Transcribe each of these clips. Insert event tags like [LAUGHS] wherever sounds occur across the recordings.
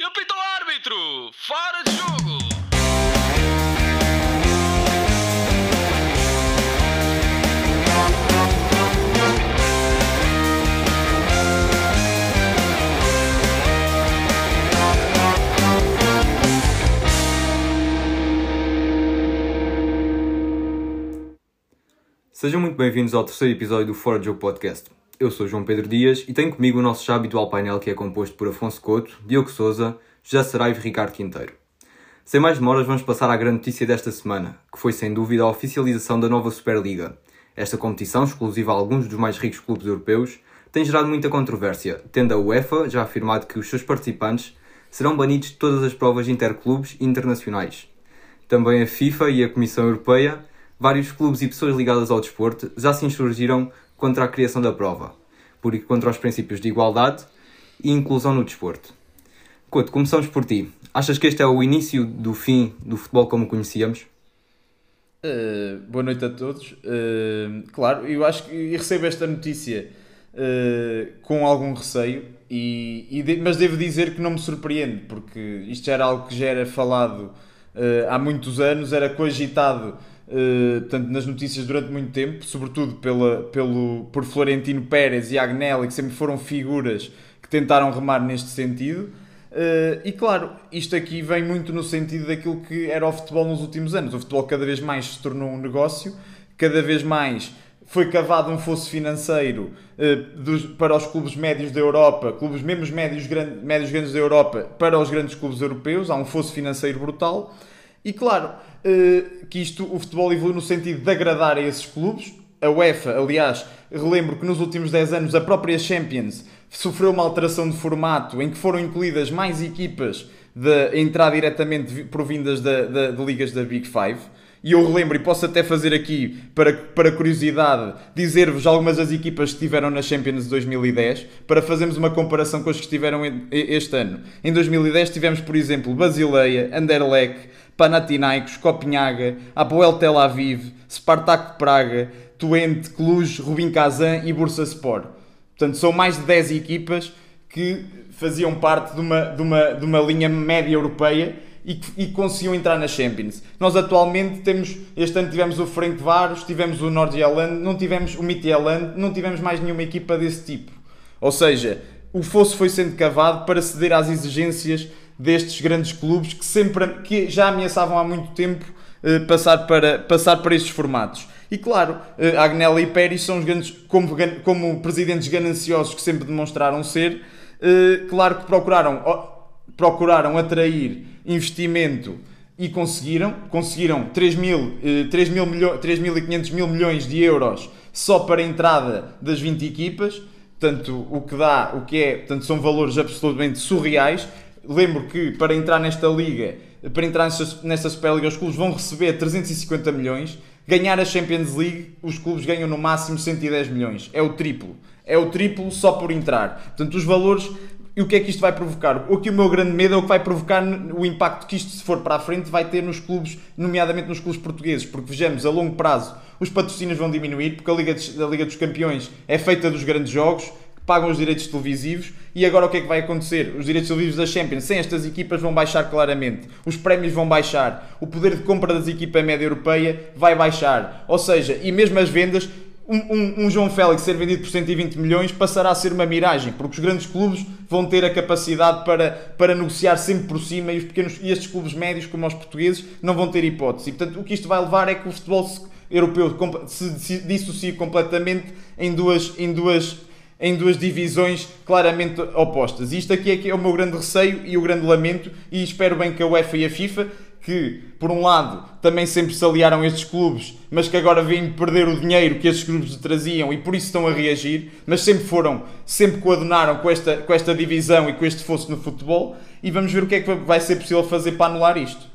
E o árbitro! Fora de jogo! Sejam muito bem-vindos ao terceiro episódio do Fora de Jogo Podcast. Eu sou João Pedro Dias e tenho comigo o nosso já habitual painel que é composto por Afonso Couto, Diogo Souza, José Saraiva e Ricardo Quinteiro. Sem mais demoras, vamos passar à grande notícia desta semana, que foi sem dúvida a oficialização da nova Superliga. Esta competição, exclusiva a alguns dos mais ricos clubes europeus, tem gerado muita controvérsia, tendo a UEFA já afirmado que os seus participantes serão banidos de todas as provas interclubes e internacionais. Também a FIFA e a Comissão Europeia vários clubes e pessoas ligadas ao desporto já se insurgiram contra a criação da prova, por contra os princípios de igualdade e inclusão no desporto. Couto, começamos por ti. Achas que este é o início do fim do futebol como conhecíamos? Uh, boa noite a todos. Uh, claro, eu acho que recebo esta notícia uh, com algum receio, e, e de, mas devo dizer que não me surpreende, porque isto já era algo que já era falado há muitos anos, era cogitado Uh, portanto, nas notícias durante muito tempo, sobretudo pela, pelo, por Florentino Pérez e Agnelli, que sempre foram figuras que tentaram remar neste sentido. Uh, e claro, isto aqui vem muito no sentido daquilo que era o futebol nos últimos anos. O futebol cada vez mais se tornou um negócio, cada vez mais foi cavado um fosso financeiro uh, dos, para os clubes médios da Europa, clubes mesmo médios, grande, médios grandes da Europa, para os grandes clubes europeus. Há um fosso financeiro brutal. E claro, que isto, o futebol evolui no sentido de agradar a esses clubes. A UEFA, aliás, relembro que nos últimos 10 anos a própria Champions sofreu uma alteração de formato em que foram incluídas mais equipas de entrar diretamente provindas da, da, de ligas da Big Five. E eu relembro, e posso até fazer aqui, para, para curiosidade, dizer-vos algumas das equipas que estiveram na Champions de 2010, para fazermos uma comparação com as que estiveram este ano. Em 2010 tivemos, por exemplo, Basileia, Anderlecht, Panathinaikos, Copenhaga, Apoel Tel Aviv, Spartak de Praga, Twente, Cluj, Rubin Kazan e Bursaspor. Portanto, são mais de 10 equipas que faziam parte de uma, de uma, de uma linha média europeia e, e conseguiam entrar na Champions. Nós atualmente temos, este ano tivemos o Frank Varos, tivemos o Nordjylland, não tivemos o Midtjylland, não tivemos mais nenhuma equipa desse tipo. Ou seja, o fosso foi sendo cavado para ceder às exigências destes grandes clubes que, sempre, que já ameaçavam há muito tempo eh, passar, para, passar para estes formatos. E claro, eh, Agnelli e Pérez são os grandes, como, como presidentes gananciosos que sempre demonstraram ser, eh, claro que procuraram, procuraram atrair investimento e conseguiram. Conseguiram 3.500 mil, 3 mil milho, 3 mil, mil milhões de euros só para a entrada das 20 equipas. Portanto, o que dá, o que é, portanto, são valores absolutamente surreais lembro que para entrar nesta liga, para entrar nesta, Superliga, os clubes vão receber 350 milhões. Ganhar a Champions League, os clubes ganham no máximo 110 milhões. É o triplo. É o triplo só por entrar. Portanto, os valores. E o que é que isto vai provocar? O que o meu grande medo é o que vai provocar o impacto que isto, se for para a frente, vai ter nos clubes, nomeadamente nos clubes portugueses. Porque vejamos, a longo prazo, os patrocínios vão diminuir, porque a Liga, de, a Liga dos Campeões é feita dos grandes jogos pagam os direitos televisivos e agora o que é que vai acontecer? Os direitos televisivos da Champions sem estas equipas vão baixar claramente, os prémios vão baixar, o poder de compra das equipas média europeia vai baixar, ou seja, e mesmo as vendas, um, um, um, João Félix ser vendido por 120 milhões passará a ser uma miragem, porque os grandes clubes vão ter a capacidade para, para negociar sempre por cima e, os pequenos, e estes clubes médios, como os portugueses, não vão ter hipótese. E, portanto, o que isto vai levar é que o futebol europeu se dissocie completamente em duas, em duas em duas divisões claramente opostas. Isto aqui é que é o meu grande receio e o grande lamento, e espero bem que a UEFA e a FIFA, que por um lado também sempre se aliaram estes clubes, mas que agora vêm perder o dinheiro que estes clubes traziam e por isso estão a reagir, mas sempre foram, sempre coadunaram com esta, com esta divisão e com este fosso no futebol, e vamos ver o que é que vai ser possível fazer para anular isto.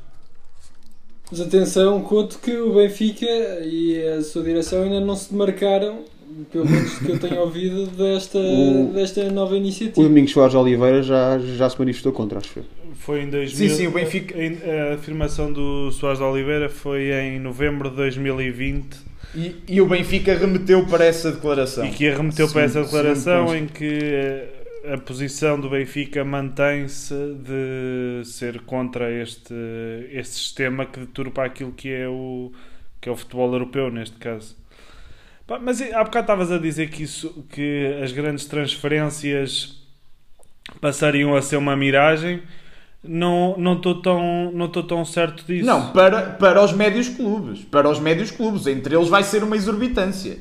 Mas atenção, conto que o Benfica e a sua direção ainda não se demarcaram pelo menos que eu tenho ouvido desta, [LAUGHS] o, desta nova iniciativa. O Domingos Soares Oliveira já, já se manifestou contra, acho que foi. em 2000. Sim, sim, o Benfica. A, a afirmação do Soares Oliveira foi em novembro de 2020. E, e o Benfica remeteu para essa declaração. E que remeteu sim, para essa declaração em que a posição do Benfica mantém-se de ser contra este, este sistema que deturpa aquilo que é o, que é o futebol europeu, neste caso. Mas há bocado estavas a dizer que, isso, que as grandes transferências passariam a ser uma miragem. Não não estou tão, não tão certo disso. Não, para, para os médios clubes. Para os médios clubes. Entre eles vai ser uma exorbitância.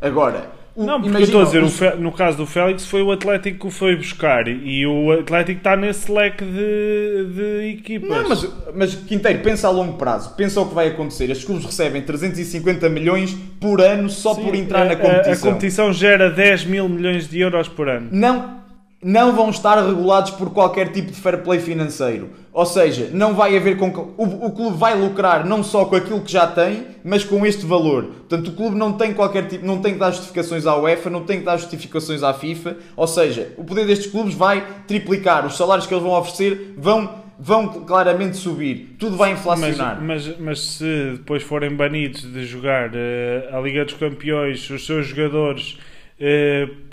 Agora, Não, porque eu estou a dizer, os- Fe- no caso do Félix foi o Atlético que o foi buscar e o Atlético está nesse leque de, de equipas. Não, mas, mas Quinteiro, pensa a longo prazo. Pensa o que vai acontecer. Estes clubes recebem 350 milhões por ano só Sim, por entrar a- na a- competição. A, competição gera 10 mil milhões de euros por ano. não, não vão estar regulados por qualquer tipo de fair play financeiro. Ou seja, não vai haver com o, o clube vai lucrar não só com aquilo que já tem, mas com este valor. Portanto, o clube não tem qualquer tipo, não tem que dar justificações à UEFA, não tem que dar justificações à FIFA. Ou seja, o poder destes clubes vai triplicar, os salários que eles vão oferecer vão vão claramente subir. Tudo vai Mas, inflacionar. mas, mas se depois forem banidos de jogar eh, a Liga dos Campeões, os seus jogadores p-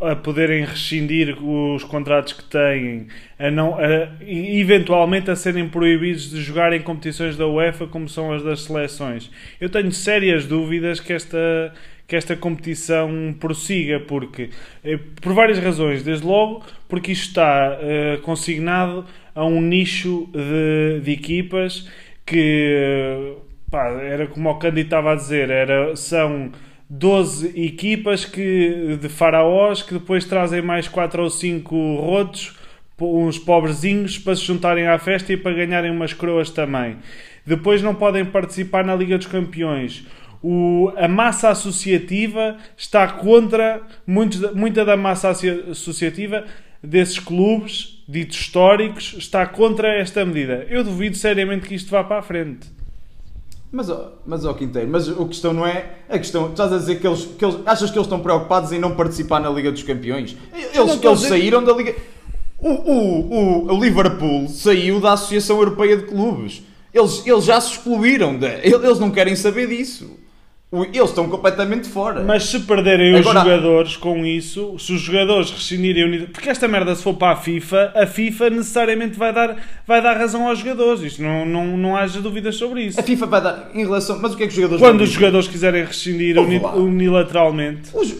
a poderem rescindir os contratos que têm, a não, a- eventualmente a serem proibidos de jogar em competições da UEFA como são as das seleções. Eu tenho sérias dúvidas que esta que esta competição prossiga, porque eh, por várias razões, desde logo porque isto está eh, consignado a um nicho de, de equipas que eh, pá, era como o Candy estava a dizer, era, são 12 equipas que, de faraós que depois trazem mais 4 ou 5 rotos, uns pobrezinhos, para se juntarem à festa e para ganharem umas coroas também. Depois não podem participar na Liga dos Campeões. O- a massa associativa está contra muitos, muita da massa associa- associativa desses clubes ditos históricos está contra esta medida. Eu duvido seriamente que isto vá para a frente. Mas, ó- mas ó Quinteiro, mas a questão não é. A questão. Estás a dizer que eles, que eles. Achas que eles estão preocupados em não participar na Liga dos Campeões? Eles, estou a eles saíram da Liga. O, o, o, Liverpool saiu da Associação Europeia de Clubes. Eles, eles já se excluíram. Da, eles não querem saber disso. Eles estão completamente fora. Mas se perderem Agora- os jogadores com isso, se os jogadores rescindirem a unidade. Porque esta merda, se for para a FIFA, a FIFA necessariamente vai dar, vai dar razão aos jogadores. Isto não, não, não haja dúvidas sobre isso. A FIFA vai dar. Em relação. Mas o que é que os jogadores. Quando os dizer? jogadores quiserem rescindir uni- unilateralmente. Os,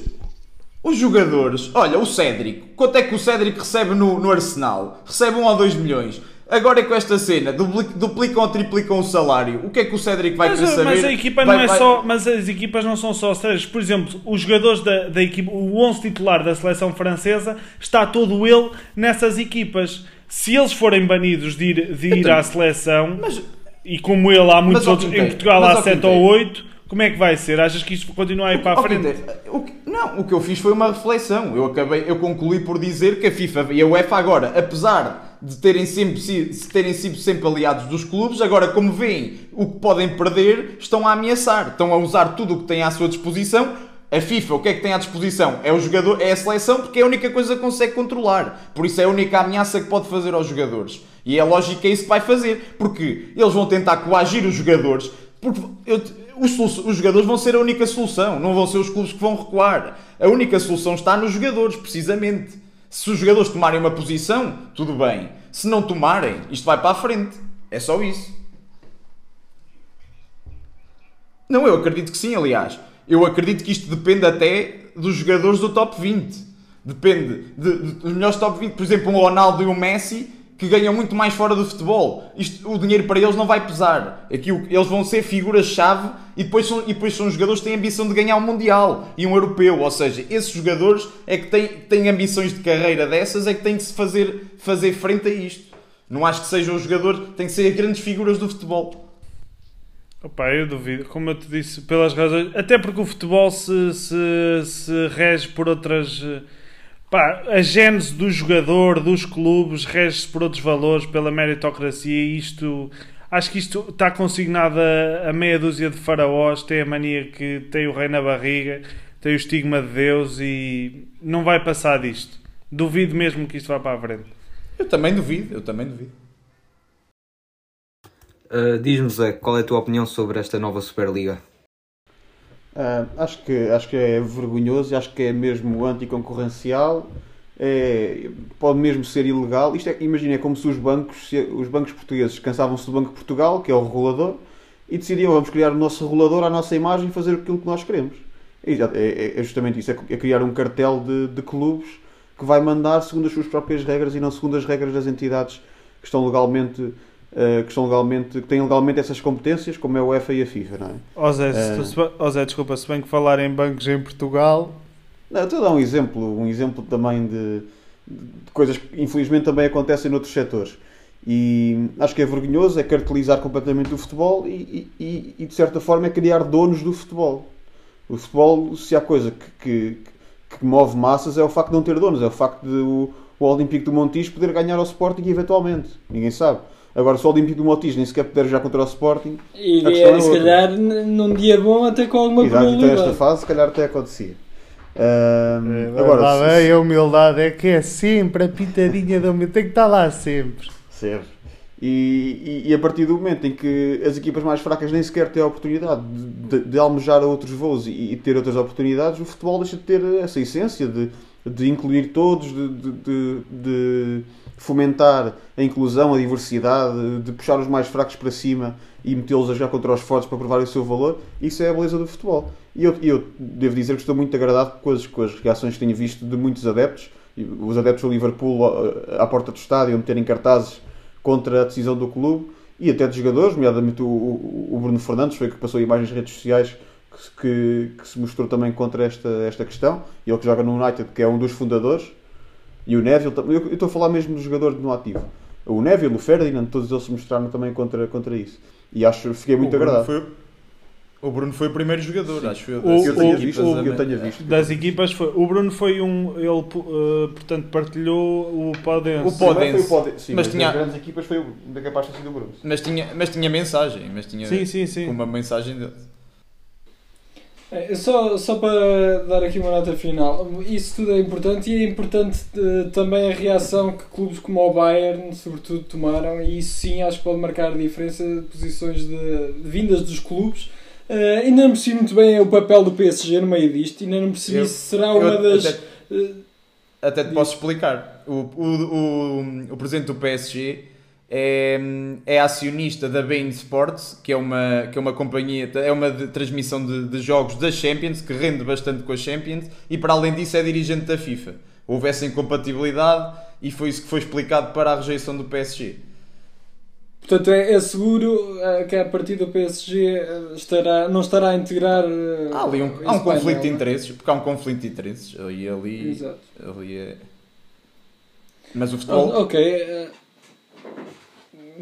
os jogadores, olha, o Cédric, quanto é que o Cédric recebe no, no Arsenal? Recebe 1 ou 2 milhões. Agora é com esta cena, dupli- duplicam ou triplicam o salário. O que é que o Cédric vai Mas, querer saber? mas a equipa Vai- não é vai- só. Mas as equipas não são só três. Por exemplo, os jogadores da, da equipa, o 11 titular da seleção francesa, está todo ele nessas equipas. Se eles forem banidos de ir, de ir Então, à seleção, mas- e como ele há muitos outros, em Portugal há ó, 7 ou Quinteiro. 8, como é que vai ser? Achas que isto continua a ir para a frente? O que- não, o que eu fiz foi uma reflexão. Eu acabei, eu concluí por dizer que a FIFA e a UEFA agora, apesar de terem sempre terem sido sempre aliados dos clubes, agora como veem o que podem perder, estão a ameaçar, estão a usar tudo o que têm à sua disposição. A FIFA, o que é que tem à disposição? É o jogador, é a seleção, porque é a única coisa que consegue controlar. Por isso é a única ameaça que pode fazer aos jogadores. E é lógico que é isso que vai fazer, porque eles vão tentar coagir os jogadores, porque eu- os, os jogadores vão ser a única solução, não vão ser os clubes que vão recuar. A única solução está nos jogadores, precisamente. Se os jogadores tomarem uma posição, tudo bem. Se não tomarem, isto vai para a frente. É só isso. Não, eu acredito que sim, aliás. Eu acredito que isto depende até dos jogadores do top 20. Depende de- de- dos melhores top 20. Por exemplo, um Ronaldo e um Messi que ganham muito mais fora do futebol. Isto, o dinheiro para eles não vai pesar. Aqui, eles vão ser figuras-chave e depois, são, e depois são jogadores que têm ambição de ganhar um Mundial e um Europeu. Ou seja, esses jogadores é que têm, têm ambições de carreira dessas, é que têm que se fazer, fazer frente a isto. Não acho que sejam os jogadores, têm que ser grandes figuras do futebol. Opa, eu duvido, como eu te disse, pelas razões. Até porque o futebol se, se, se rege por outras. Pá, a gênese do jogador, dos clubes, rege-se por outros valores, pela meritocracia. E isto. Acho que isto está consignado a, a meia dúzia de faraós. Tem a mania que tem o rei na barriga, tem o estigma de Deus e não vai passar disto. Duvido mesmo que isto vá para a frente. Eu também duvido, eu também duvido. Uh, Diz-me, Zé, qual é a tua opinião sobre esta nova Superliga? Ah, acho, que, acho que é vergonhoso, acho que é mesmo anticoncorrencial é, pode mesmo ser ilegal. Isto é, imagina, é como se os bancos, os bancos portugueses cansavam-se do Banco de Portugal, que é o regulador, e decidiam vamos criar o nosso regulador à nossa imagem e fazer aquilo que nós queremos. É, é- é justamente isso, é, é criar um cartel de, de clubes que vai mandar segundo as suas próprias regras e não segundo as regras das entidades que estão legalmente eh, que, estão legalmente, que têm legalmente essas competências, como é a UEFA e a FIFA, não é? Ó Zé, É. se tu- ó Zé, desculpa, se bem que falar em bancos em Portugal, Não, estou a dar um exemplo, um exemplo também de, de coisas que infelizmente também acontecem noutros setores. E acho que é vergonhoso, é cartelizar completamente o futebol e, e- e, de certa forma é criar donos do futebol. O futebol, se há coisa que, que, que move massas, é o facto de não ter donos, é o facto de o, o Olímpico do Montijo poder ganhar ao Sporting eventualmente. Ninguém sabe. Agora, se o Olímpico do Montijo nem sequer puder jogar contra o Sporting, E questão é se calhar num dia bom até com alguma exato, então esta probabilidade. fase, se calhar até acontecia. Ahm, É, agora, se- é a humildade, é que é sempre a pitadinha da humildade, tem que estar lá sempre. Serve. E, e, e a partir do momento em que as equipas mais fracas nem sequer têm a oportunidade de, de, de almejar outros voos e, e ter outras oportunidades, o futebol deixa de ter essa essência de, de incluir todos, de, de, de- de fomentar a inclusão, a diversidade, de puxar os mais fracos para cima e metê-los a jogar contra os fortes para provar o seu valor. Isso é a beleza do futebol. E eu, eu devo dizer que estou muito agradado com as, com as reações que tenho visto de muitos adeptos. Os adeptos do Liverpool à porta do estádio meterem cartazes contra a decisão do clube e até de jogadores, nomeadamente o, o, Bruno Fernandes, foi que passou imagens nas redes sociais que, que se mostrou também contra esta, esta questão. Ele que joga no United, que é um dos fundadores, e o Neville, eu eu estou a falar mesmo do jogador no ativo. O Neville, o Ferdinand, todos eles se mostraram também contra, contra isso. E acho fiquei muito o agradado. Foi, o Bruno foi o primeiro jogador, acho eu. O- das que eu tenha o- visto, o- que eu tenha visto. Das equipas foi. O Bruno foi um. Ele, eh, portanto, partilhou o Podense. O Podense. Foi Podense, sim, Mas mas tinha- das grandes equipas foi o capaz de ter sido o Bruno. Mas tinha, mas tinha mensagem, mas tinha Sim, sim, sim. uma mensagem dele. É, só, só para dar aqui uma nota final, isso tudo é importante e é importante eh, também a reação que clubes como o Bayern, sobretudo, tomaram, e isso sim acho que pode marcar a diferença de posições de, de vindas dos clubes. Eh, ainda não percebi muito bem o papel do PSG no meio disto, ainda não percebi Eu- se será eu uma das. até- eh, Até te posso explicar. O, o, o, o presidente do PSG é, é acionista da Bein Sports, que é uma, que é uma companhia, é uma de transmissão de, de jogos da Champions, que rende bastante com a Champions, e para além disso é dirigente da FIFA. Houve essa incompatibilidade e foi isso que foi explicado para a rejeição do PSG. Portanto, é, é seguro eh, que a partir do PSG eh, estará, não estará a integrar. eh, Há ali um, há um conflito painel, de é? interesses, porque há um conflito de interesses ali, ali, Exato. ali é... Mas o futebol... Ah, Ok.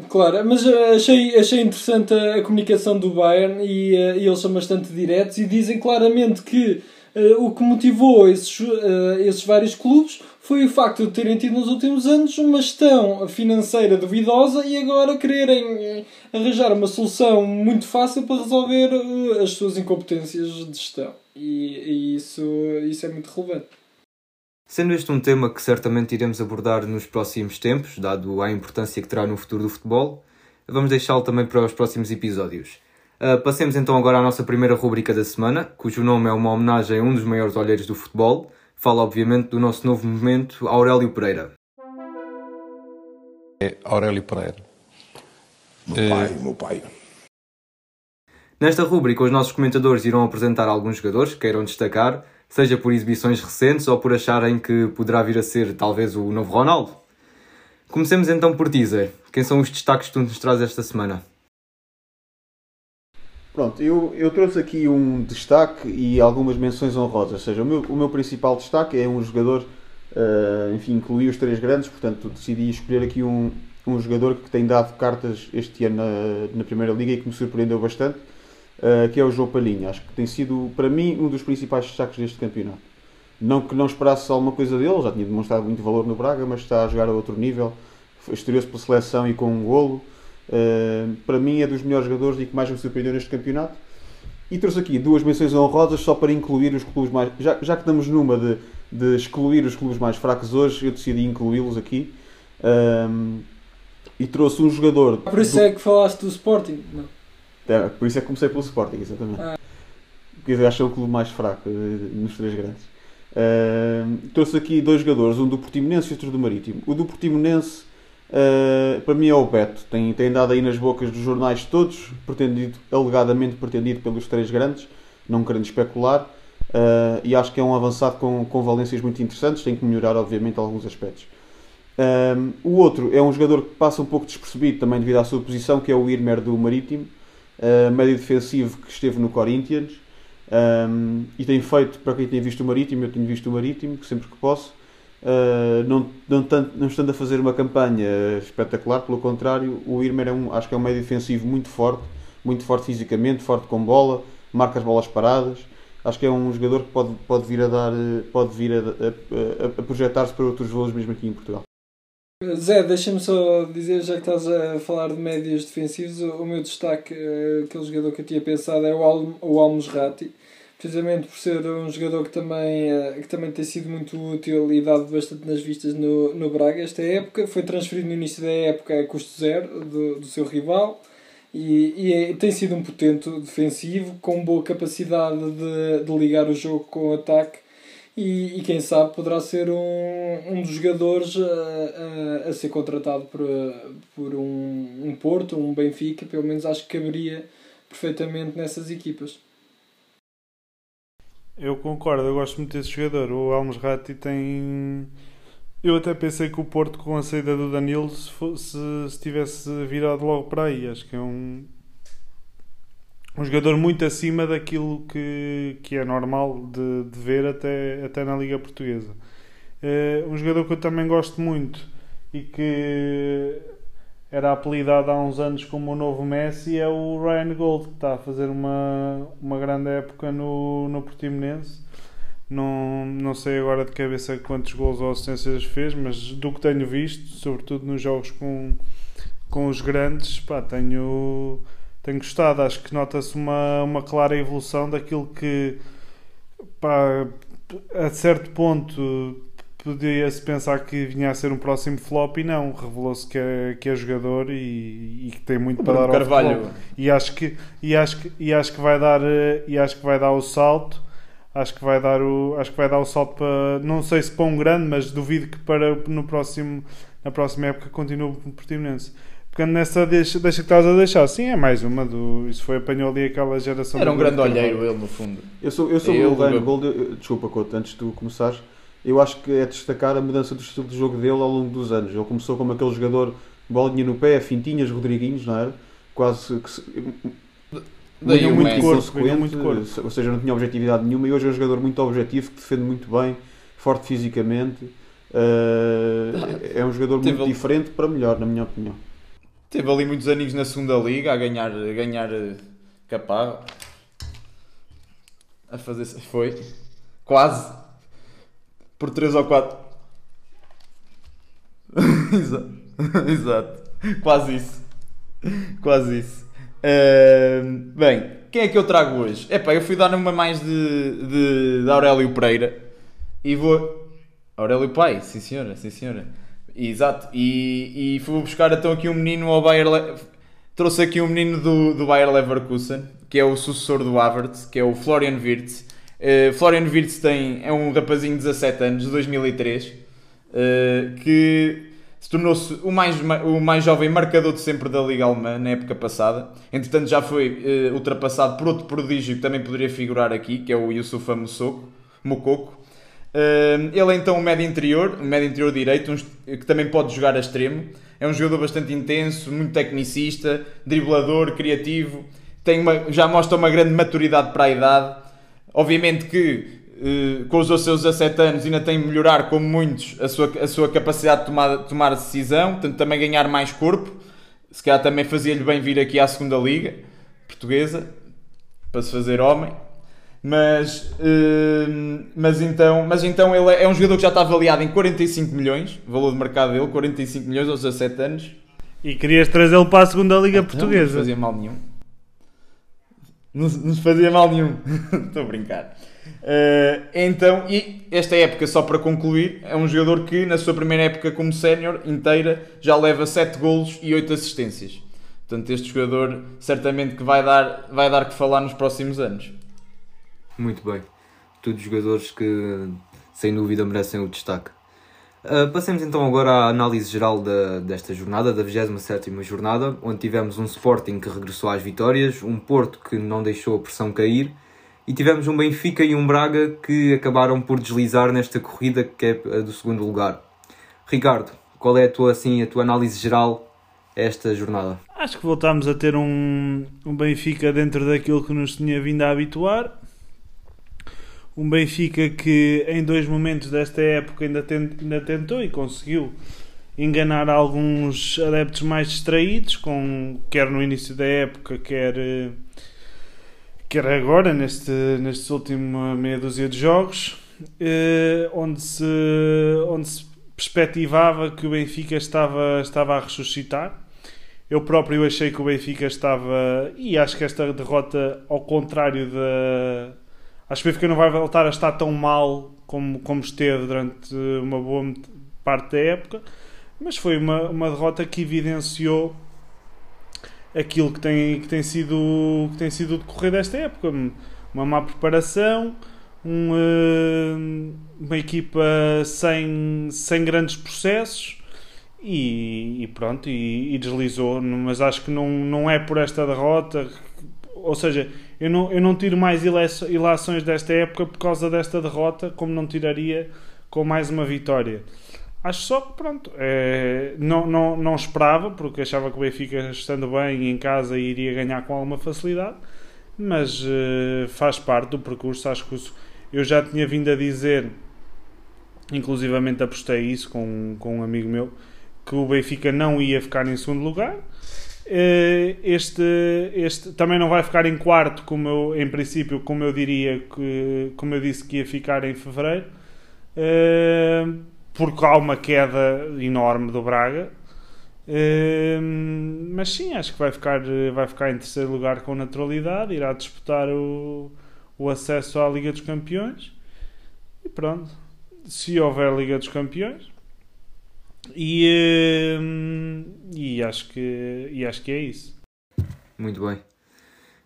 Claro, mas achei, achei interessante a, comunicação do Bayern e, eh, e eles são bastante diretos e dizem claramente que eh, o que motivou esses, eh, esses vários clubes foi o facto de terem tido nos últimos anos uma gestão financeira duvidosa e agora quererem arranjar uma solução muito fácil para resolver eh, as suas incompetências de gestão. E, e isso, isso é muito relevante. Sendo este um tema que certamente iremos abordar nos próximos tempos, dado a importância que terá no futuro do futebol, vamos deixá-lo também para os próximos episódios. Uh, passemos então agora à nossa primeira rubrica da semana, cujo nome é uma homenagem a um dos maiores olheiros do futebol. Fala, obviamente, do nosso novo movimento, Aurélio Pereira. É Aurélio Pereira. Meu pai, meu pai. Nesta rubrica, os nossos comentadores irão apresentar alguns jogadores que queiram destacar, seja por exibições recentes ou por acharem que poderá vir a ser talvez o novo Ronaldo. Comecemos então por Zé. Quem são os destaques que tu nos trazes esta semana? Pronto, eu, eu trouxe aqui um destaque e algumas menções honrosas. Ou seja, o meu, o meu principal destaque é um jogador, eh, enfim, incluí os três grandes, portanto decidi escolher aqui um, um jogador que tem dado cartas este ano na, na Primeira Liga e que me surpreendeu bastante, eh, que é o João Palhinha. Acho que tem sido, para mim, um dos principais destaques deste campeonato. Não que não esperasse alguma coisa dele, já tinha demonstrado muito valor no Braga, mas está a jogar a outro nível. Estreou-se pela seleção e com um golo. Uh, para mim é dos melhores jogadores e que mais me surpreendeu neste campeonato. E trouxe aqui duas menções honrosas só para incluir os clubes mais. Já, já que estamos numa de, de excluir os clubes mais fracos hoje, eu decidi incluí-los aqui. Um, e trouxe um jogador. Por isso do- é que falaste do Sporting? Não. Por isso é que comecei pelo Sporting, exatamente. Ah. Porque eu acho que é o clube mais fraco eh, nos três grandes. Uh, trouxe aqui dois jogadores, um do Portimonense e outro do Marítimo. O do Portimonense, uh, para mim, é o Beto. Tem, tem andado aí nas bocas dos jornais todos, pretendido, alegadamente pretendido pelos três grandes, não querendo especular. Uh, e acho que é um avançado com, com valências muito interessantes. Tem que melhorar, obviamente, alguns aspectos. Um, o outro é um jogador que passa um pouco despercebido também devido à sua posição, que é o Irmer do Marítimo, uh, médio defensivo que esteve no Corinthians. Um, e tem feito, para quem tem visto o Marítimo, eu tenho visto o Marítimo, que sempre que posso, uh, não, não, tanto, não estando a fazer uma campanha espetacular, pelo contrário, o Irmer é um, acho que é um médio defensivo muito forte, muito forte fisicamente, forte com bola, marca as bolas paradas. Acho que é um jogador que pode, pode vir a dar, pode vir a, a, a, a projetar-se para outros voos mesmo aqui em Portugal. Zé, deixa-me só dizer, já que estás a falar de médios defensivos, o meu destaque, eh, aquele jogador que eu tinha pensado é o, Al o Almos Ratti, precisamente por ser um jogador que também, eh, que também tem sido muito útil e dado bastante nas vistas no, no Braga esta época. Foi transferido no início da época a custo zero do, do seu rival e, e é, tem sido um potente defensivo com boa capacidade de, de ligar o jogo com o ataque e, e quem sabe poderá ser um, um dos jogadores a, a, a ser contratado por, por um, um Porto, um Benfica, pelo menos acho que caberia perfeitamente nessas equipas. Eu concordo, eu gosto muito desse jogador. O Almes Ratti tem. Eu até pensei que o Porto, com a saída do Danilo, se, se tivesse virado logo para aí. Acho que é um, um jogador muito acima daquilo que, que é normal de, de ver até, até na Liga Portuguesa. Uh, um jogador que eu também gosto muito e que era apelidado há uns anos como o novo Messi é o Ryan Gold, que está a fazer uma, uma grande época no, no Portimonense. Não, não sei agora de cabeça quantos gols ou assistências fez, mas do que tenho visto, sobretudo nos jogos com, com os grandes, pá, tenho tenho gostado. Acho que nota-se uma, uma clara evolução daquilo que, pá, a certo ponto, podia-se pensar que vinha a ser um próximo flop e não. Revelou-se que é, que é jogador e, e que tem muito para dar Carvalho. ao futebol. E acho que, e acho que, e acho que vai dar, e acho que vai dar o salto. Acho que vai dar o, acho que vai dar o salto para, não sei se para um grande, mas duvido que para no próximo, na próxima época continue no Portimonense. Pegando nessa deixa, deixa que estás a deixar, sim, é mais uma do. Isso foi, apanhou ali aquela geração. Era um grande Carvalho. olheiro ele, no fundo. Eu sou, eu sou o eu- Gold, eu- desculpa, Couto, antes de tu começares, eu acho que é destacar a mudança do estilo de jogo dele ao longo dos anos. Ele começou como aquele jogador, bolinha no pé, fintinhas, Rodriguinhos, não era? Quase que se, Daí muito o Messi. corpo, muito corpo. ou seja, não tinha objetividade nenhuma e hoje é um jogador muito objetivo, que defende muito bem, forte fisicamente. eh, é um jogador muito diferente para melhor, na minha opinião. Teve ali muitos aninhos na segunda liga a ganhar, a ganhar eh, capaz. A fazer. Foi. Quase. Por 3 ou 4. [LAUGHS] Exato. [LAUGHS] Exato. Quase isso. Quase isso. Ahm, bem, quem é que eu trago hoje? Epá, eu fui dar uma mais de, de, de Aurélio Pereira e vou. Aurélio Pai, sim senhora, sim senhora. Exato. E, e fui buscar então aqui um menino ao Bayer. Le... Trouxe aqui um menino do, do Bayer Leverkusen, que é o sucessor do Havertz, que é o Florian Wirtz. Eh, Florian Wirtz tem, é um rapazinho de 17 anos, de 2003, eh, que se tornou-se o mais, ma- o mais jovem marcador de sempre da Liga Alemã na época passada. Entretanto, já foi eh, ultrapassado por outro prodígio que também poderia figurar aqui, que é o Yusufa. Uh, ele é então um médio interior, um médio interior direito, que também pode jogar a extremo. É um jogador bastante intenso, muito tecnicista, driblador, criativo. Tem uma- já mostra uma grande maturidade para a idade. Obviamente que uh, com os seus 17 anos ainda tem de melhorar, como muitos, a sua, a sua capacidade de tomar, tomar decisão, portanto também ganhar mais corpo. Se calhar também fazia-lhe bem vir aqui à segunda liga portuguesa para se fazer homem. Mas, hum, mas, então, mas então ele é um jogador que já está avaliado em 45 milhões, valor de mercado dele, 45 milhões aos 17 anos. E querias trazê-lo para a segunda Liga Não, não Portuguesa. fazia mal nenhum. Não, não se fazia mal nenhum. [LAUGHS] Estou a brincar. Eh, então, e esta época, só para concluir, é um jogador que na sua primeira época como sénior inteira já leva 7 golos e 8 assistências. Portanto, este jogador certamente que vai dar, vai dar que falar nos próximos anos. Muito bem. Todos jogadores que sem dúvida merecem o destaque. Uh, passemos então agora à análise geral da, desta jornada, da 27ª jornada, onde tivemos um Sporting que regressou às vitórias, um Porto que não deixou a pressão cair e tivemos um Benfica e um Braga que acabaram por deslizar nesta corrida que é do segundo lugar. Ricardo, qual é a tua, assim, a tua análise geral esta jornada? Acho que voltámos a ter um, um Benfica dentro daquilo que nos tinha vindo a habituar. Um Benfica que em dois momentos desta época ainda, ainda tentou e conseguiu enganar alguns adeptos mais distraídos, com, quer no início da época, quer, quer agora, neste, nestes últimos meia dúzia de jogos, eh, onde, se, onde se perspectivava que o Benfica estava, estava a ressuscitar. Eu próprio achei que o Benfica estava. E acho que esta derrota, ao contrário da. Acho que o Benfica não vai voltar a estar tão mal como, como esteve durante uma boa parte da época, mas foi uma, uma derrota que evidenciou aquilo que tem, que tem, sido, que tem sido decorrer desta época. Uma má preparação, um, eh, uma equipa sem, sem grandes processos e, e pronto, e, e, deslizou. Mas acho que não, não é por esta derrota. Ou seja, eu não, eu não tiro mais ilações desta época por causa desta derrota, como não tiraria com mais uma vitória. Acho só que, pronto, é, não, não, não esperava, porque achava que o Benfica, estando bem em casa, iria ganhar com alguma facilidade, mas uh, faz parte do percurso. Acho que eu já tinha vindo a dizer, inclusivamente apostei isso com, com um amigo meu, que o Benfica não ia ficar em segundo lugar. Eh, este, este também não vai ficar em quarto, como eu, em princípio, como eu diria, que, como eu disse que ia ficar em fevereiro, eh, porque há uma queda enorme do Braga. Eh, mas sim, acho que vai ficar, vai ficar em terceiro lugar com naturalidade, irá disputar o, o acesso à Liga dos Campeões e pronto. Se houver Liga dos Campeões, e, hum, e, acho que, e acho que é isso. Muito bem.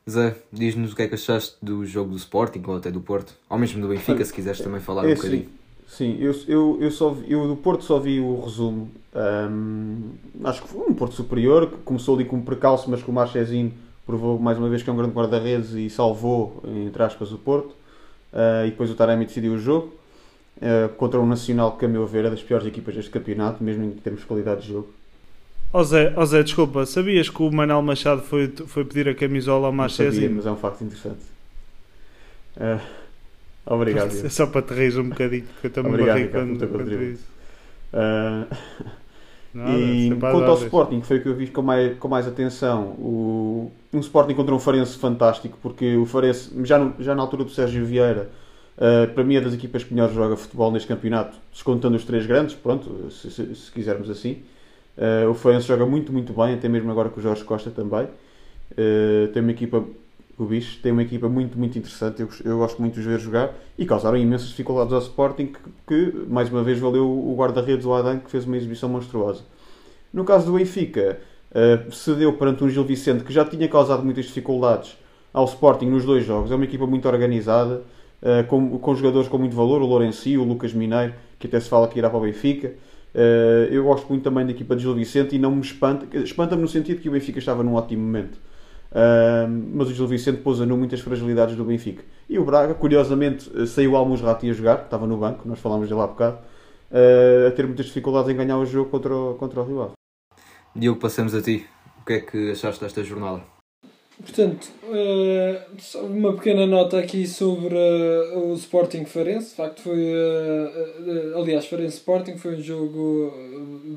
Zé, diz-nos o que é que achaste do jogo do Sporting ou até do Porto, ou mesmo do Benfica, se quiseres também falar é, um bocadinho. Sim, sim eu, eu, eu, só vi, eu do Porto só vi o resumo. Um, acho que foi um Porto superior, que começou ali com um precalço, mas com o Marchezinho provou mais uma vez que é um grande guarda-redes e salvou, entre aspas, o Porto. Uh, e depois o Taremi decidiu o jogo. Uh, contra um Nacional que, a meu ver, é das piores equipas deste campeonato, mesmo em termos de qualidade de jogo. Oh Zé, oh Zé, desculpa, sabias que o Manel Machado foi, foi pedir a camisola ao Marchesi? Sabia, mas é um facto interessante. Uh, obrigado. [LAUGHS] É só para te rir um bocadinho, porque eu também obrigado, rir quando, quando isso. Uh, Nada, e quanto ao Sporting, que foi o que eu vi com mais, com mais atenção, o, um Sporting contra um Farense fantástico, porque o Farense, já, no, já na altura do Sérgio Vieira, Uh, para mim é das equipas que melhor joga futebol neste campeonato, descontando os três grandes, pronto, se, se, se quisermos assim. Uh, o Farense joga muito, muito bem, até mesmo agora com o Jorge Costa também. Uh, tem uma equipa, o Bicho, tem uma equipa muito, muito interessante, eu, eu gosto muito de os ver jogar e causaram imensas dificuldades ao Sporting, que, que mais uma vez valeu o guarda-redes, o Adam, que fez uma exibição monstruosa. No caso do Benfica, cedeu perante um Gil Vicente que já tinha causado muitas dificuldades ao Sporting nos dois jogos, é uma equipa muito organizada. Uh, com, com, jogadores com muito valor, o Lourenço, o Lucas Mineiro, que até se fala que irá para o Benfica. Uh, eu gosto muito também da equipa de Gil Vicente e não me espanta, espanta-me no sentido que o Benfica estava num ótimo momento. Uh, mas o Gil Vicente pôs a nu muitas fragilidades do Benfica. E o Braga, curiosamente, saiu o Almus Rato a jogar, estava no banco, nós falámos dele há bocado, a ter muitas dificuldades em ganhar o jogo contra o, contra o Rio Ave. Diogo, passamos a ti. O que é que achaste desta jornada? Portanto, uh, uma pequena nota aqui sobre uh, o Sporting Farense. De facto, foi. Uh, aliás, Farense Sporting foi um jogo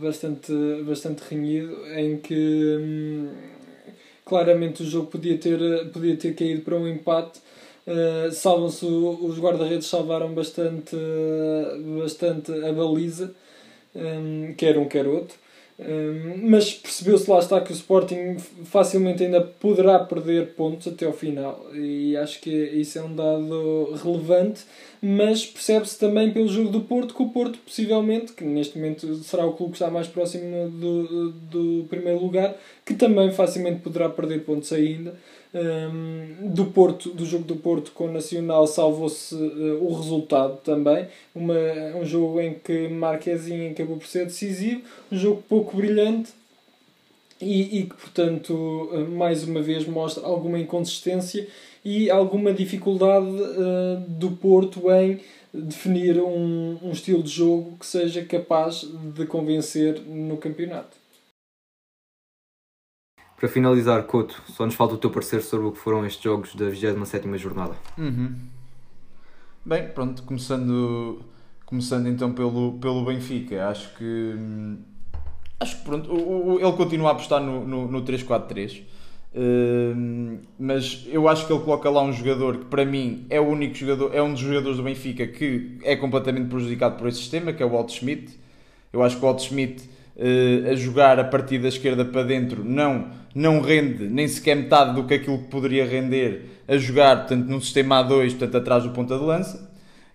bastante, bastante renhido em que um, claramente o jogo podia ter, podia ter caído para um empate. Salvam-se os guarda-redes, salvaram bastante, bastante a baliza, um, quer um, quer outro mas percebeu-se lá está que o Sporting facilmente ainda poderá perder pontos até ao final. E acho que isso é um dado relevante mas percebe-se também pelo jogo do Porto que o Porto possivelmente, que neste momento será o clube que está mais próximo do, do primeiro lugar, que também facilmente poderá perder pontos ainda um, do Porto, do jogo do Porto com o Nacional, salvou-se uh, o resultado também. Uma, um jogo em que Marquezinho acabou por ser decisivo, um jogo pouco brilhante e, e que, portanto, uh, mais uma vez mostra alguma inconsistência e alguma dificuldade uh, do Porto em definir um, um estilo de jogo que seja capaz de convencer no campeonato. Para finalizar, Couto, só nos falta o teu parecer sobre o que foram estes jogos da 27 jornada. Uhum. Bem, pronto, começando, começando então pelo, pelo Benfica, acho que acho que pronto, o, o, ele continua a apostar no, no, no 3-4-3. Uh, mas eu acho que ele coloca lá um jogador que para mim é o único jogador, é um dos jogadores do Benfica que é completamente prejudicado por esse sistema, que é o Walt Schmidt. Eu acho que o Walt Schmidt a jogar a partir da esquerda para dentro não, não rende nem sequer metade do que aquilo que poderia render a jogar, portanto, num sistema A2, portanto, atrás do ponta de lança.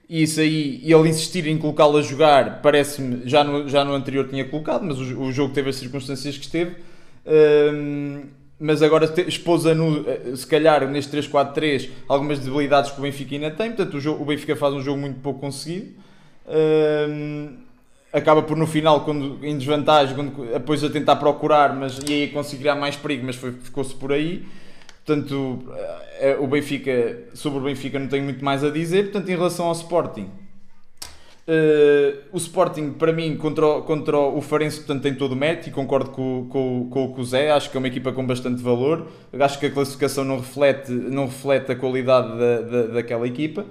E isso aí, ele insistir em colocá-lo a jogar, parece-me, já no, já no anterior tinha colocado, mas o, o jogo teve as circunstâncias que esteve. Uh, mas agora expôs a no, eh, se calhar neste 3-4-3 algumas debilidades que o Benfica ainda tem, portanto o, jogo, o Benfica faz um jogo muito pouco conseguido. Uh, acaba por no final, quando, em desvantagem, quando, depois a tentar procurar, mas e aí conseguirá mais perigo, mas ficou-se por aí. Portanto, eh, o Benfica, sobre o Benfica não tenho muito mais a dizer. Portanto, em relação ao Sporting, Uh, o Sporting, para mim, contra, contra o Farense, portanto, tem todo o mérito e concordo com, com, com o Zé. Acho que é uma equipa com bastante valor. Acho que a classificação não reflete, não reflete a qualidade da, da, daquela equipa.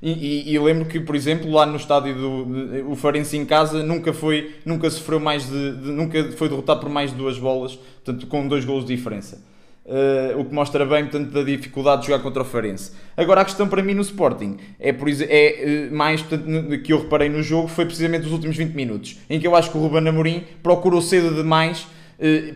E, e, e, lembro que, por exemplo, lá no estádio do o Farense em casa nunca foi, nunca sofreu mais de, de, nunca foi derrotado por mais de duas bolas, portanto, com dois golos de diferença. Uh, o que mostra bem, portanto, da dificuldade de jogar contra o Farense. Agora, a questão para mim no Sporting é, por, é uh, mais portanto, que eu reparei no jogo foi precisamente os últimos 20 minutos, em que eu acho que o Ruben Amorim procurou cedo demais eh,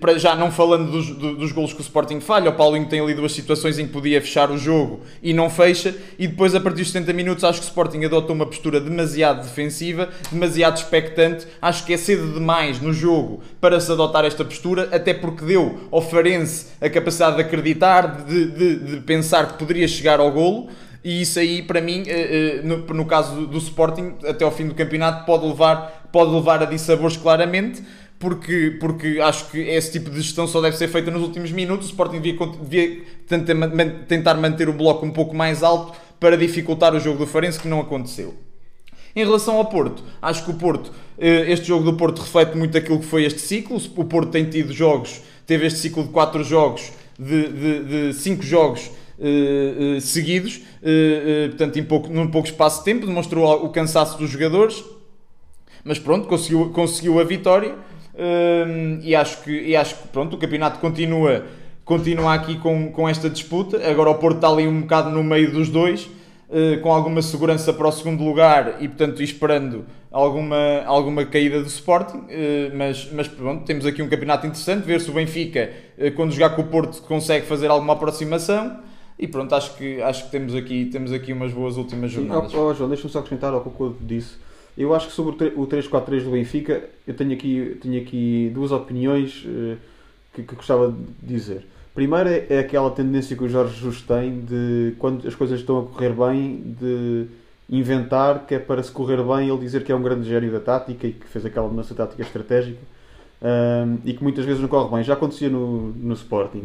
para já não falando dos, dos golos que o Sporting falha, o Paulinho tem ali duas situações em que podia fechar o jogo e não fecha, e depois a partir dos 70 minutos acho que o Sporting adota uma postura demasiado defensiva, demasiado expectante, acho que é cedo demais no jogo para se adotar esta postura, até porque deu ao Farense a capacidade de acreditar, de, de, de pensar que poderia chegar ao golo, e isso aí para mim, eh, eh, no, no caso do Sporting, até ao fim do campeonato pode levar, pode levar a dissabores claramente, porque, porque acho que esse tipo de gestão só deve ser feita nos últimos minutos. O Sporting devia, devia tentar manter o bloco um pouco mais alto para dificultar o jogo do Farense, que não aconteceu. Em relação ao Porto, acho que o Porto, eh, este jogo do Porto reflete muito aquilo que foi este ciclo. O Porto tem tido jogos, teve este ciclo de 4 jogos, de 5 jogos uh, uh, seguidos, portanto, em pouco, num pouco espaço de tempo, demonstrou o cansaço dos jogadores, mas pronto, conseguiu, conseguiu a vitória e, acho que, e acho que pronto, o campeonato continua, continua aqui com, com esta disputa. Agora o Porto está ali um bocado no meio dos dois, uh, com alguma segurança para o segundo lugar e, portanto, esperando alguma, alguma caída do Sporting. Uh, mas, mas pronto, temos aqui um campeonato interessante. Ver se o Benfica, uh, quando jogar com o Porto, consegue fazer alguma aproximação. E pronto, acho que, acho que temos, aqui, temos aqui umas boas últimas jornadas. Oh, oh, João, deixa-me só acrescentar ao que eu disse eu acho que sobre o 3-4-3 do Benfica, eu tenho aqui, tenho aqui duas opiniões uh, que, que, gostava de dizer. Primeiro é, aquela tendência que o Jorge Jesus tem de, quando as coisas estão a correr bem, de inventar que é para se correr bem ele dizer que é um grande gênio da tática e que fez aquela mudança tática estratégica um, e que muitas vezes não corre bem. Já acontecia no, no Sporting.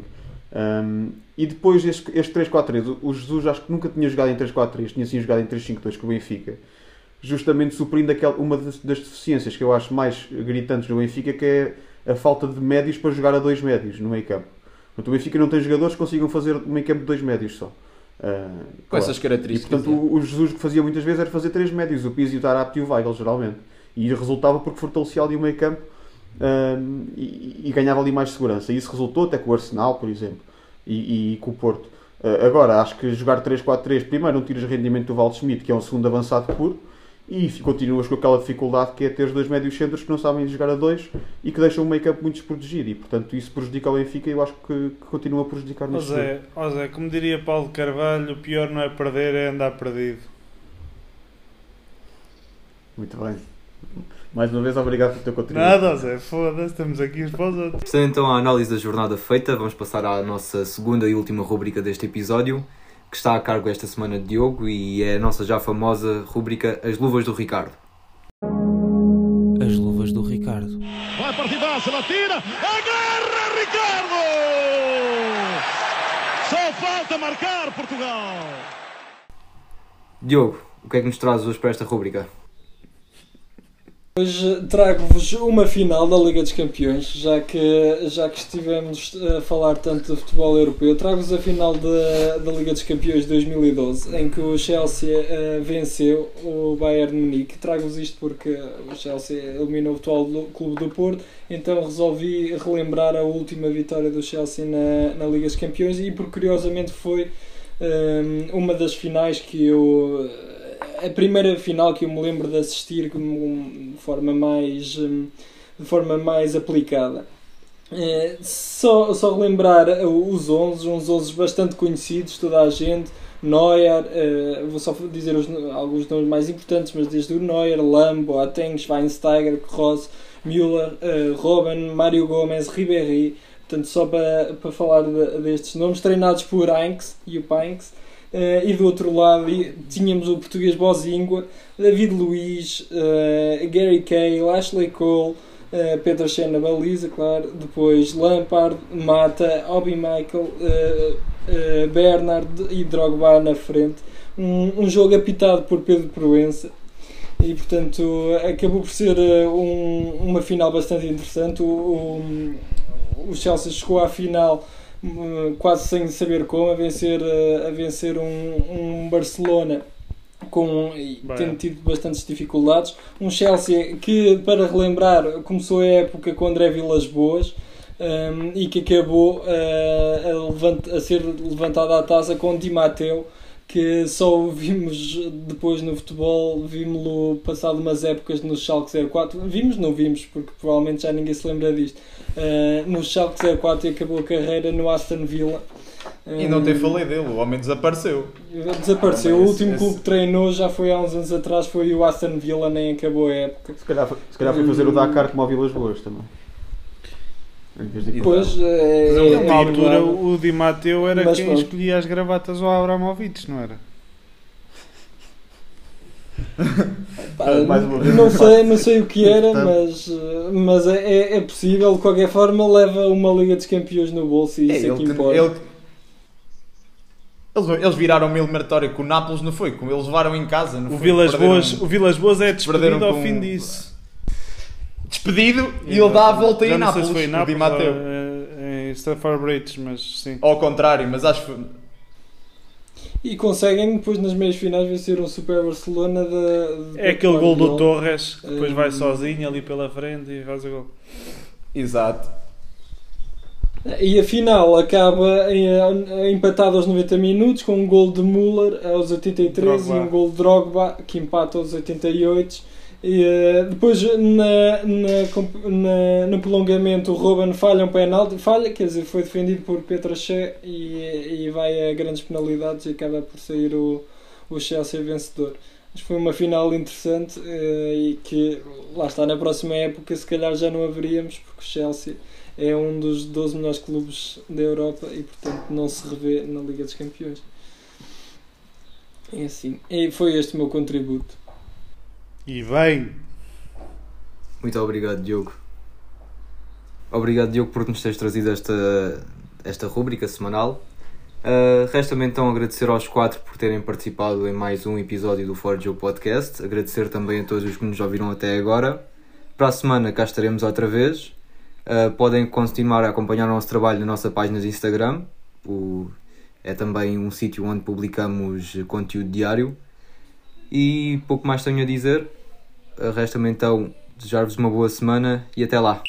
Um, e depois este, este 3-4-3, o Jesus acho que nunca tinha jogado em 3-4-3, tinha sim jogado em 3-5-2 com o Benfica justamente suprindo aquela, uma das, das, deficiências que eu acho mais gritantes no Benfica, que é a falta de médios para jogar a dois médios no meio campo. Portanto, o Benfica não tem jogadores que consigam fazer um meio campo de dois médios só. Uh, Com claro. essas características. E, portanto, o, o, Jesus que fazia muitas vezes era fazer três médios, o Pizzi, o Tarapti e o Weigl, geralmente. E resultava porque fortalecia ali o meio campo uh, e, e, ganhava ali mais segurança. E isso resultou até com o Arsenal, por exemplo, e, e com o Porto. Uh, agora, acho que jogar 3-4-3, primeiro não tiras rendimento do Waldschmidt, que é um segundo avançado puro, e continuas com aquela dificuldade que é ter os dois médios centros que não sabem jogar a dois e que deixam o campo muito desprotegido e portanto isso prejudica o Benfica e eu acho que, que continua a prejudicar neste José, José, como diria Paulo Carvalho, o pior não é perder, é andar perdido. Muito bem. Mais uma vez, obrigado pelo teu contributo. Nada, Zé, foda-se, estamos aqui uns para os outros. Estando então a análise da jornada feita, vamos passar à nossa segunda e última rubrica deste episódio, que está a cargo esta semana de Diogo e é a nossa já famosa rubrica As Luvas do Ricardo. As luvas do Ricardo. Vai partidaça, ela tira, agarra Ricardo! Só falta marcar Portugal! Diogo, o que é que nos traz hoje para esta rubrica? Hoje trago-vos uma final da Liga dos Campeões, já que, já que estivemos a falar tanto de futebol europeu, trago-vos a final da, da Liga dos Campeões de 2012, em que o Chelsea eh, venceu o Bayern Munique. Trago-vos isto porque o Chelsea eliminou o atual Clube do Porto, então resolvi relembrar a última vitória do Chelsea na, na Liga dos Campeões e por curiosamente foi eh, uma das finais que eu a primeira final que eu me lembro de assistir de forma mais hum, de forma mais aplicada. Eh, só, só relembrar os 11, uns 11 bastante conhecidos, toda a gente. Neuer, eh, vou só dizer os, alguns nomes mais importantes, mas desde o Neuer, Lam, Boateng, Schweinsteiger, Kroos, Müller, eh, Robben, Mário Gomes, Ribéry, portanto só para, para falar de- destes nomes, treinados por Heinz e o Pinks, eh, e do outro lado tínhamos o português Bozingua, David Luiz, eh, Gary Cahill, Ashley Cole, eh, Pedro Chen na baliza, claro, depois Lampard, Mata, Obi Michael, Bernard e Drogba na frente. Um, um jogo apitado por Pedro Proença e portanto acabou por ser um- uma final bastante interessante. O, o, o Chelsea chegou à final quase sem saber como, a vencer, eh, a vencer um, um Barcelona com, tendo tido bastantes dificuldades. Um Chelsea que, para relembrar, começou a época com André Vilas Boas. hum, e que acabou eh, a, levant- a ser levantada à taça com Di Matteo que só vimos depois no futebol, vimos-lo passado umas épocas no Schalke 04. Vimos, não vimos, porque provavelmente já ninguém se lembra disto. Uh, no Schalke 04 e acabou a carreira no Aston Villa. E não tem Um, falei dele, o homem desapareceu. Desapareceu. Ah, o último esse- clube que treinou já foi há uns anos atrás, foi o Aston Villa, nem acabou a época. Se calhar, foi- se calhar foi fazer o Dakar como ao Vilas Boas também. Depois, é, é Na altura, o Di Matteo era Mas quem pronto. escolhia as gravatas ao Abramovich, não era? Pá, Mais uma vez. não sei, não sei o que era, Portanto- mas, mas é, é- é possível. De qualquer forma, leva uma Liga dos Campeões no bolso e É, isso é, que importa. ele- Eles, eles viraram uma eliminatória com o Nápoles, não foi? Como eles levaram em casa. Não O foi? Vilas, Boas, o Vilas Boas é despedido ao fim disso. Despedido e ele dá a volta em não sei Nápoles. se foi em Nápoles Di Matteo. ou, eh, em Stafford Bridge, mas sim. Ao contrário, mas acho que E conseguem depois nas meias finais vencer um Super Barcelona de, de É aquele gol do. Torres que depois Hum. vai sozinho ali pela frente e faz o gol. Exato. E a final acaba em, em- empatado aos 90 minutos com um gol de Müller aos 83 Drogba. e um gol de Drogba que empata aos 88. E, eh, depois na, na, na- no prolongamento o Robben falha um penalti, falha, quer dizer, foi defendido por Petraché e, e vai a grandes penalidades e acaba por sair o, o Chelsea vencedor. Mas foi uma final interessante eh, e que lá está na próxima época se calhar já não haveríamos porque o Chelsea é um dos 12 melhores clubes da Europa e portanto não se revê na Liga dos Campeões. É assim. E foi este o meu contributo. E bem, Muito obrigado, Diogo. Obrigado, Diogo, por nos teres trazido esta, esta rúbrica semanal. Uh, Resta-me então agradecer aos quatro por terem participado em mais um episódio do Jogo Podcast. Agradecer também a todos os que nos ouviram até agora. Para a semana cá estaremos outra vez. Uh, podem continuar a acompanhar o nosso trabalho na nossa página de Instagram. O- é também um sítio onde publicamos conteúdo diário. E pouco mais tenho a dizer. Resta-me então desejar-vos uma boa semana e até lá.